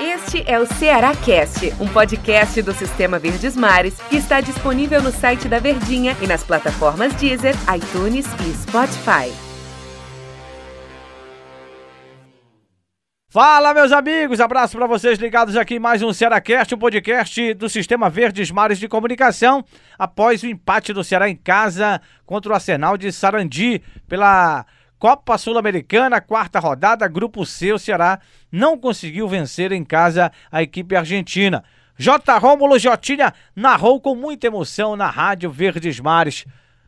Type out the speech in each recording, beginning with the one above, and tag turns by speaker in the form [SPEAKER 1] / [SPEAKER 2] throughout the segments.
[SPEAKER 1] Este é o Ceará Cast, um podcast do Sistema Verdes Mares que está disponível no site da Verdinha e nas plataformas Deezer, iTunes e Spotify.
[SPEAKER 2] Fala, meus amigos! Abraço para vocês ligados aqui em mais um Cearacast, um podcast do Sistema Verdes Mares de Comunicação, após o empate do Ceará em casa contra o Arsenal de Sarandi pela Copa Sul-Americana, quarta rodada, Grupo C, o Ceará não conseguiu vencer em casa a equipe argentina. J. Rômulo Jotinha narrou com muita emoção na Rádio Verdes Mares.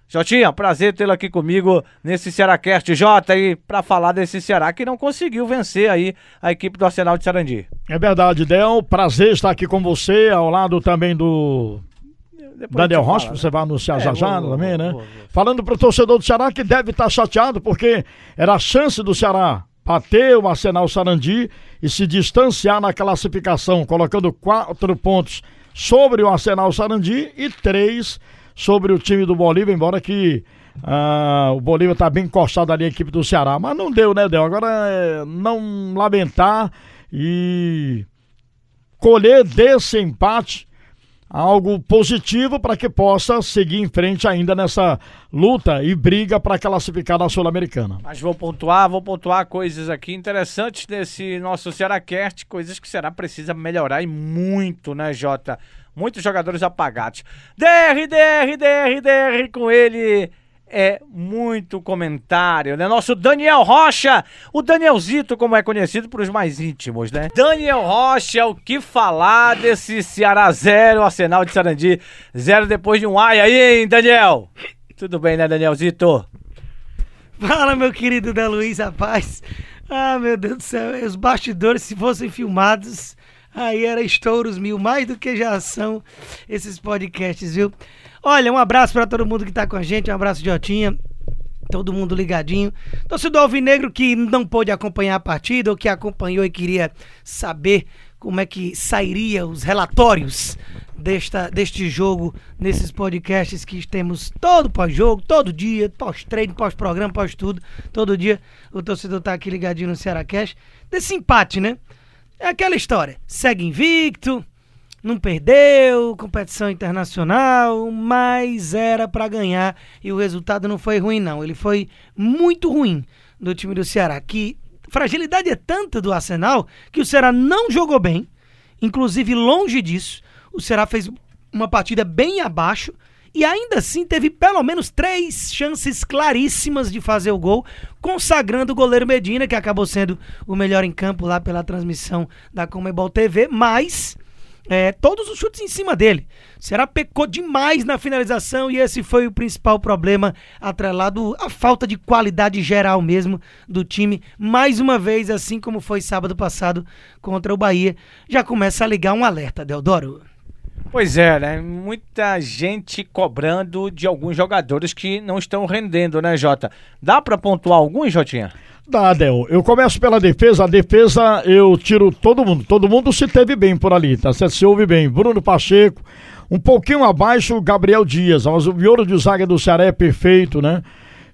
[SPEAKER 2] Jotinha, prazer tê-lo aqui comigo nesse Cearacast, Jota, aí para falar desse Ceará que não conseguiu vencer aí a equipe do Arsenal de Sarandi.
[SPEAKER 3] É verdade, Del, prazer estar aqui com você, ao lado também do Depois Daniel Rocha, você vai anunciar é, já já também, né? Vou, vou. Falando pro torcedor do Ceará que deve estar chateado porque era a chance do Ceará bater o Arsenal Sarandi e se distanciar na classificação, colocando quatro pontos sobre o Arsenal Sarandi e três sobre o time do Bolívar, embora que ah, o Bolívar está bem encostado ali a equipe do Ceará. Mas não deu, né, Del? Agora é não lamentar e colher desse empate algo positivo para que possa seguir em frente ainda nessa luta e briga para classificar na Sul-Americana.
[SPEAKER 2] Mas vou pontuar, vou pontuar coisas aqui interessantes desse nosso Cearacast, coisas que o Ceará precisa melhorar e muito, né, Jota? muitos jogadores apagados. DR, DR, DR, DR com ele é muito comentário, né? Nosso Daniel Rocha, o Danielzito, como é conhecido para os mais íntimos, né? Daniel Rocha, o que falar desse Ceará zero, Arsenal de Sarandi zero depois de um ai aí, hein, Daniel? Tudo bem, né, Danielzito?
[SPEAKER 4] Fala, meu querido Da Luiz, rapaz. Ah, meu Deus do céu, os bastidores, se fossem filmados, Aí era estouros mil, mais do que já são esses podcasts, viu? Olha, um abraço para todo mundo que tá com a gente, um abraço de Otinha. Todo mundo ligadinho. Torcedor Alvinegro que não pôde acompanhar a partida ou que acompanhou e queria saber como é que sairia os relatórios desta, deste jogo nesses podcasts que temos todo pós-jogo, todo dia, pós-treino, pós-programa, pós-tudo. Todo dia o torcedor tá aqui ligadinho no Ceará Cash. Desse empate, né? É aquela história. Segue invicto, não perdeu, competição internacional, mas era para ganhar e o resultado não foi ruim não. Ele foi muito ruim do time do Ceará, que fragilidade é tanta do Arsenal que o Ceará não jogou bem, inclusive longe disso. O Ceará fez uma partida bem abaixo e ainda assim teve pelo menos três chances claríssimas de fazer o gol, consagrando o goleiro Medina, que acabou sendo o melhor em campo lá pela transmissão da Comebol TV, mas é, todos os chutes em cima dele. Será pecou demais na finalização e esse foi o principal problema, atrelado à falta de qualidade geral mesmo do time. Mais uma vez, assim como foi sábado passado contra o Bahia, já começa a ligar um alerta, Deodoro.
[SPEAKER 2] Pois é, né? Muita gente cobrando de alguns jogadores que não estão rendendo, né, Jota? Dá para pontuar alguns, Jotinha?
[SPEAKER 3] Dá, Del. Eu começo pela defesa. A defesa eu tiro todo mundo. Todo mundo se teve bem por ali, tá certo? Se ouve bem. Bruno Pacheco, um pouquinho abaixo, Gabriel Dias. Mas o miolo de zaga do Ceará é perfeito, né?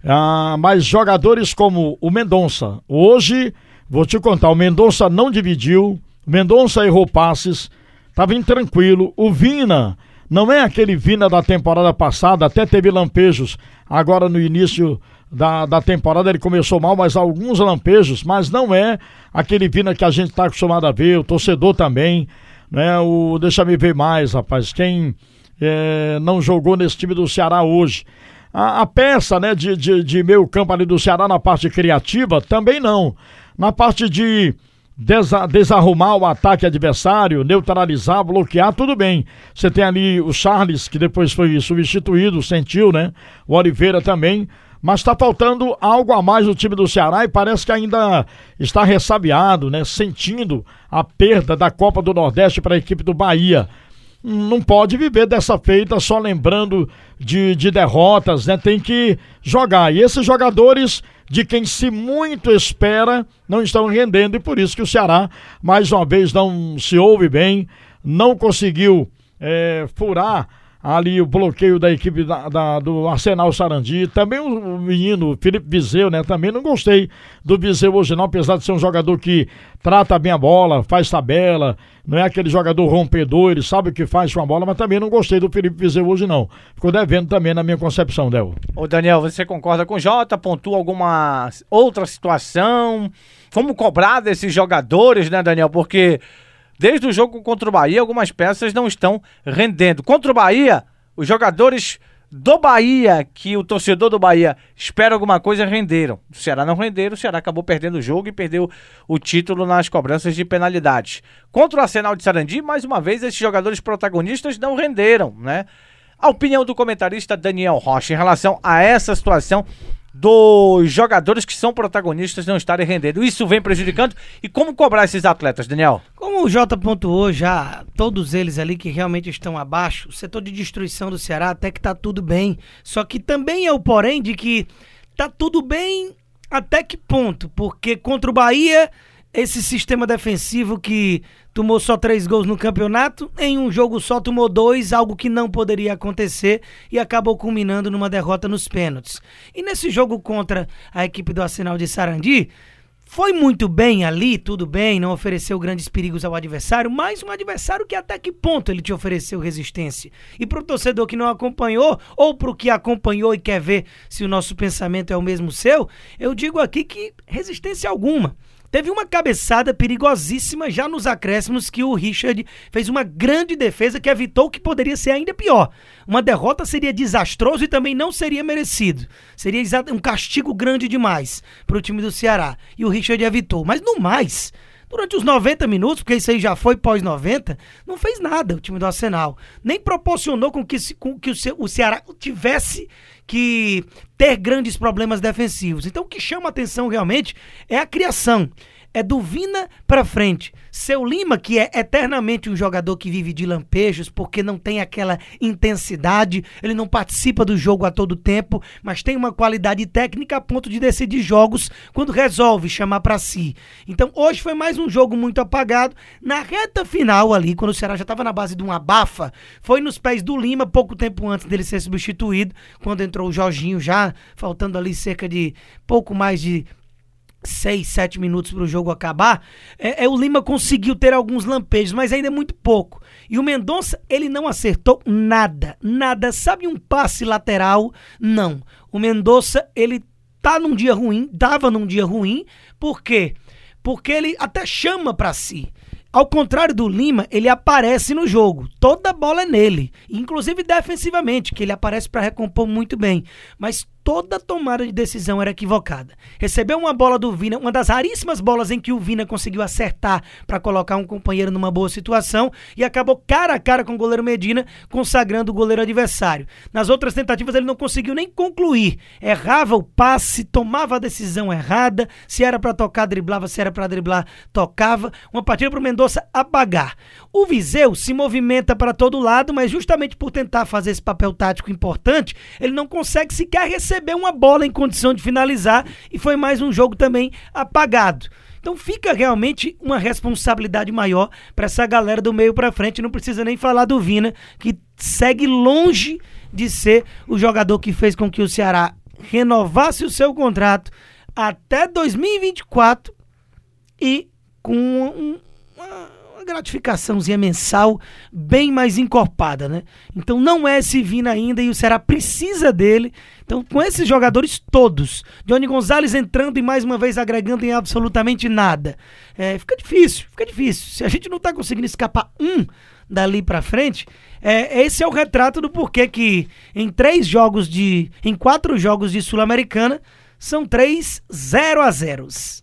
[SPEAKER 3] Ah, mas jogadores como o Mendonça. Hoje, vou te contar, o Mendonça não dividiu. O Mendonça errou passes tá vindo tranquilo. O Vina não é aquele Vina da temporada passada, até teve lampejos agora no início da, da temporada. Ele começou mal, mas alguns lampejos, mas não é aquele Vina que a gente está acostumado a ver, o torcedor também. Né? O, deixa me ver mais, rapaz. Quem é, não jogou nesse time do Ceará hoje. A, a peça né, de, de, de meio campo ali do Ceará na parte criativa também não. Na parte de desa desarrumar o ataque adversário, neutralizar, bloquear, tudo bem. Você tem ali o Charles, que depois foi substituído, sentiu, né? O Oliveira também. Mas está faltando algo a mais no time do Ceará e parece que ainda está ressabiado, né? Sentindo a perda da Copa do Nordeste para a equipe do Bahia não pode viver dessa feita só lembrando de, de derrotas, né? Tem que jogar. E esses jogadores de quem se muito espera não estão rendendo e por isso que o Ceará, mais uma vez, não se ouve bem, não conseguiu é, furar ali o bloqueio da equipe da, da, do Arsenal Sarandi. Também o, menino Felipe Vizeu, né? Também não gostei do Vizeu hoje, não, apesar de ser um jogador que trata bem a bola, faz tabela, não é aquele jogador rompedor, ele sabe o que faz com a bola, mas também não gostei do Felipe Vizeu hoje, não. Ficou devendo também na minha concepção, Del.
[SPEAKER 2] Ô Daniel, você concorda com o Jota? Pontua alguma outra situação? Como cobrar desses jogadores, né, Daniel? Porque desde o jogo contra o Bahia, algumas peças não estão rendendo. Contra o Bahia, os jogadores do Bahia, que o torcedor do Bahia espera alguma coisa, renderam. O Ceará não renderam, o Ceará acabou perdendo o jogo e perdeu o título nas cobranças de penalidades. Contra o Arsenal de Sarandi, mais uma vez, esses jogadores protagonistas não renderam, né? A opinião do comentarista Daniel Rocha em relação a essa situação dos jogadores que são protagonistas não estarem rendendo. Isso vem prejudicando. E como cobrar esses atletas, Daniel?
[SPEAKER 4] Como o Jota pontuou já, todos eles ali que realmente estão abaixo, o setor de destruição do Ceará até que tá tudo bem. Só que também é o porém de que tá tudo bem até que ponto? Porque contra o Bahia, esse sistema defensivo que tomou só três gols no campeonato, em um jogo só tomou dois, algo que não poderia acontecer e acabou culminando numa derrota nos pênaltis. E nesse jogo contra a equipe do Arsenal de Sarandi, foi muito bem ali, tudo bem, não ofereceu grandes perigos ao adversário, mas um adversário que até que ponto ele te ofereceu resistência. E para o torcedor que não acompanhou, ou para o que acompanhou e quer ver se o nosso pensamento é o mesmo seu, eu digo aqui que resistência alguma. Teve uma cabeçada perigosíssima já nos acréscimos que o Richard fez uma grande defesa que evitou o que poderia ser ainda pior. Uma derrota seria desastroso e também não seria merecido. Seria um castigo grande demais para o time do Ceará. E o Richard evitou. Mas no mais, durante os 90 minutos, porque isso aí já foi pós-90, não fez nada o time do Arsenal. Nem proporcionou com que, com que o Ceará tivesse que ter grandes problemas defensivos. Então o que chama atenção realmente é a criação é do Vina para frente. Seu Lima, que é eternamente um jogador que vive de lampejos, porque não tem aquela intensidade, ele não participa do jogo a todo tempo, mas tem uma qualidade técnica a ponto de decidir jogos quando resolve chamar para si. Então hoje foi mais um jogo muito apagado. Na reta final ali, quando o Ceará já estava na base de um abafa, foi nos pés do Lima, pouco tempo antes dele ser substituído, quando entrou o Jorginho já, faltando ali cerca de pouco mais de seis, sete minutos para o jogo acabar, é, é, o Lima conseguiu ter alguns lampejos, mas ainda é muito pouco. E o Mendonça, ele não acertou nada, nada. Sabe um passe lateral? Não. O Mendonça, ele tá num dia ruim, dava num dia ruim, por quê? Porque ele até chama para si. Ao contrário do Lima, ele aparece no jogo. Toda bola é nele, inclusive defensivamente, que ele aparece para recompor muito bem. Mas toda tomada de decisão era equivocada. Recebeu uma bola do Vina, uma das raríssimas bolas em que o Vina conseguiu acertar para colocar um companheiro numa boa situação e acabou cara a cara com o goleiro Medina, consagrando o goleiro adversário. Nas outras tentativas ele não conseguiu nem concluir. Errava o passe, tomava a decisão errada, se era para tocar, driblava, se era para driblar, tocava. Uma partida para o Mendonça apagar. O Viseu se movimenta para todo lado, mas justamente por tentar fazer esse papel tático importante, ele não consegue sequer receber recebeu uma bola em condição de finalizar e foi mais um jogo também apagado. Então fica realmente uma responsabilidade maior para essa galera do meio para frente. Não precisa nem falar do Vina, que segue longe de ser o jogador que fez com que o Ceará renovasse o seu contrato até 2024 e com um, uma uma gratificaçãozinha mensal bem mais encorpada, né? Então não é esse Vina ainda e o Ceará precisa dele. Então, com esses jogadores todos, Johnny Gonzalez entrando e mais uma vez agregando em absolutamente nada, é, fica difícil, fica difícil. Se a gente não tá conseguindo escapar um dali para frente, é, esse é o retrato do porquê que em três jogos de. em quatro jogos de Sul-Americana, são três 0 a zeros.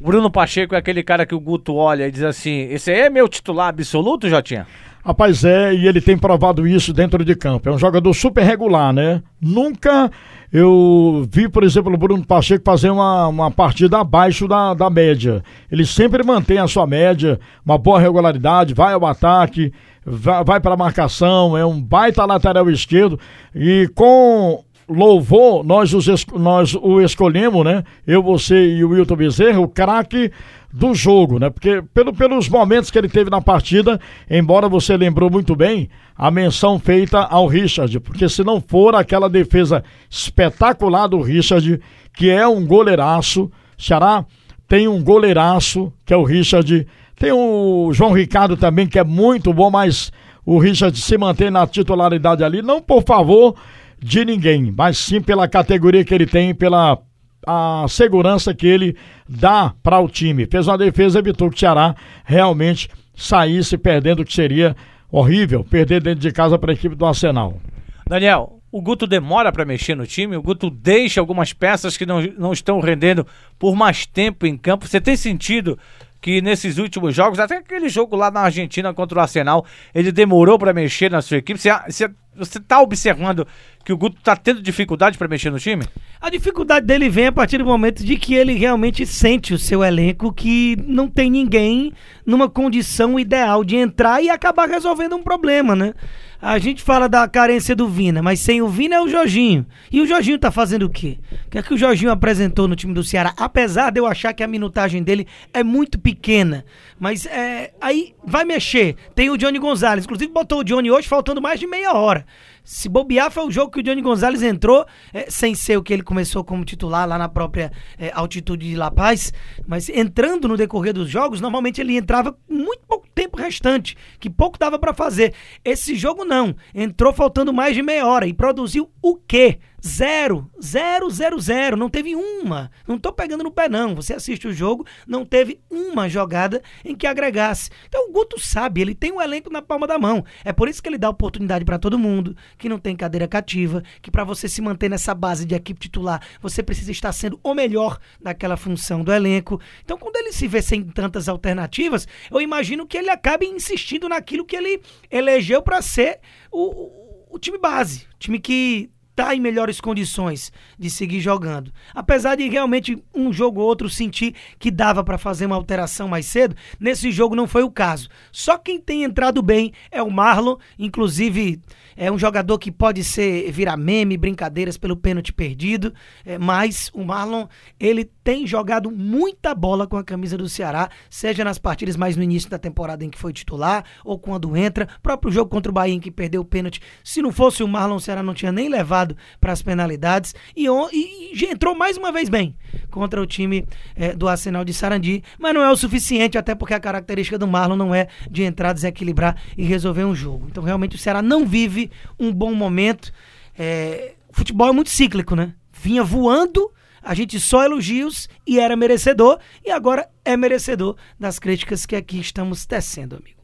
[SPEAKER 2] Bruno Pacheco é aquele cara que o Guto olha e diz assim: esse aí é meu titular absoluto, Jotinha?
[SPEAKER 3] Rapaz, é, e ele tem provado isso dentro de campo. É um jogador super regular, né? Nunca eu vi, por exemplo, o Bruno Pacheco fazer uma, uma partida abaixo da, da média. Ele sempre mantém a sua média, uma boa regularidade, vai ao ataque, vai, vai para a marcação, é um baita lateral esquerdo. E com louvou, nós, os, nós o escolhemos, né? Eu, você e o Wilton Bezerra, o craque do jogo, né? Porque pelo, pelos momentos que ele teve na partida, embora você lembrou muito bem, a menção feita ao Richard, porque se não for aquela defesa espetacular do Richard, que é um goleiraço, Ceará tem um goleiraço, que é o Richard, tem o João Ricardo também, que é muito bom, mas o Richard se mantém na titularidade ali, não por favor de ninguém, mas sim pela categoria que ele tem, pela a segurança que ele dá para o time. Fez uma defesa, evitou que o Ceará realmente saísse perdendo, o que seria horrível, perder dentro de casa para a equipe do Arsenal.
[SPEAKER 2] Daniel, o Guto demora para mexer no time, o Guto deixa algumas peças que não, não estão rendendo por mais tempo em campo. Você tem sentido que nesses últimos jogos, até aquele jogo lá na Argentina contra o Arsenal, ele demorou para mexer na sua equipe. Você, você, você tá observando que o Guto tá tendo dificuldade para mexer no time?
[SPEAKER 4] A dificuldade dele vem a partir do momento de que ele realmente sente o seu elenco que não tem ninguém numa condição ideal de entrar e acabar resolvendo um problema, né? A gente fala da carência do Vina, mas sem o Vina é o Jorginho. E o Jorginho tá fazendo o quê? O que é que o Jorginho apresentou no time do Ceará? Apesar de eu achar que a minutagem dele é muito pequena. Mas é, aí vai mexer. Tem o Johnny Gonzalez. Inclusive botou o Johnny hoje faltando mais de meia hora. Se bobear, foi o jogo que o Johnny Gonzalez entrou, é, sem ser o que ele começou como titular lá na própria é, altitude de La Paz, mas entrando no decorrer dos jogos, normalmente ele entrava muito pouco tempo restante, que pouco dava para fazer. Esse jogo não, entrou faltando mais de meia hora e produziu o quê? Zero, zero, zero, zero. Não teve uma. Não tô pegando no pé, não. Você assiste o jogo, não teve uma jogada em que agregasse. Então o Guto sabe, ele tem um elenco na palma da mão. É por isso que ele dá oportunidade para todo mundo, que não tem cadeira cativa, que para você se manter nessa base de equipe titular, você precisa estar sendo o melhor naquela função do elenco. Então quando ele se vê sem tantas alternativas, eu imagino que ele acabe insistindo naquilo que ele elegeu para ser o, o, o time base. Time que está em melhores condições de seguir jogando. Apesar de realmente um jogo ou outro sentir que dava para fazer uma alteração mais cedo, nesse jogo não foi o caso. Só quem tem entrado bem é o Marlon, inclusive é um jogador que pode ser virar meme, brincadeiras pelo pênalti perdido, é, mas o Marlon ele tem jogado muita bola com a camisa do Ceará, seja nas partidas mais no início da temporada em que foi titular ou quando entra, próprio jogo contra o Bahia em que perdeu o pênalti. Se não fosse o Marlon, o Ceará não tinha nem levado para as penalidades e, e, e, entrou mais uma vez bem contra o time é, do Arsenal de Sarandi, mas não é o suficiente, até porque a característica do Marlon não é de entrar, desequilibrar e resolver um jogo. Então realmente o Ceará não vive um bom momento. É, o futebol é muito cíclico, né? Vinha voando, a gente só elogios e era merecedor, e agora é merecedor das críticas que aqui estamos tecendo, amigo.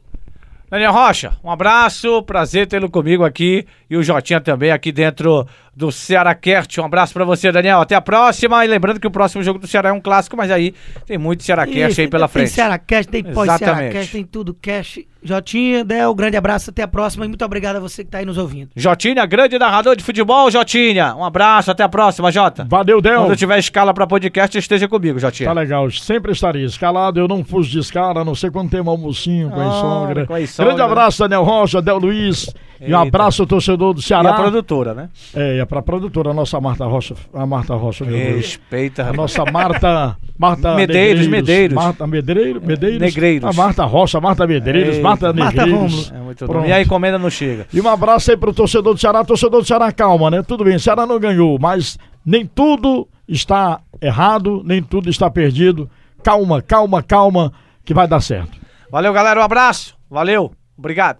[SPEAKER 2] Daniel Rocha, um abraço, prazer tê-lo comigo aqui e o Jotinha também aqui dentro do Ceará Cast. Um abraço para você, Daniel. Até a próxima. E lembrando que o próximo jogo do Ceará é um clássico, mas aí tem muito Ceará Cast aí pela frente.
[SPEAKER 4] Tem Ceará Cast, tem pós-Ceará tem tudo Cast. Jotinha, Del, grande abraço, até a próxima e muito obrigado a você que tá aí nos ouvindo.
[SPEAKER 2] Jotinha, grande narrador de futebol, Jotinha. Um abraço, até a próxima, Jota.
[SPEAKER 3] Valeu, Del.
[SPEAKER 2] Quando tiver escala para podcast, esteja comigo, Jotinha.
[SPEAKER 3] Tá legal, sempre estaria escalado, eu não fujo de escala, a não sei quando tem um almocinho com a ah, sogra. Com a sogra. Grande abraço, Daniel Rocha, Del Luiz. E um abraço ao torcedor do Ceará. E
[SPEAKER 2] a produtora, né?
[SPEAKER 3] É, é pra produtora, a nossa Marta Rocha. A Marta Rocha,
[SPEAKER 2] meu Respeita,
[SPEAKER 3] Deus. A nossa Marta. Marta
[SPEAKER 2] Medeiros, Medeiros.
[SPEAKER 3] Marta Medeiros, Medeiros.
[SPEAKER 2] Negreiros.
[SPEAKER 3] A Marta Rocha, Marta Medeiros, Eita. Marta
[SPEAKER 2] Negreiros. Marta é muito bom. E a encomenda não chega.
[SPEAKER 3] E um abraço aí pro torcedor do Ceará. Torcedor do Ceará, calma, né? Tudo bem, o Ceará não ganhou, mas nem tudo está errado, nem tudo está perdido. Calma, calma, calma, que vai dar certo.
[SPEAKER 2] Valeu, galera. Um abraço. Valeu. Obrigado.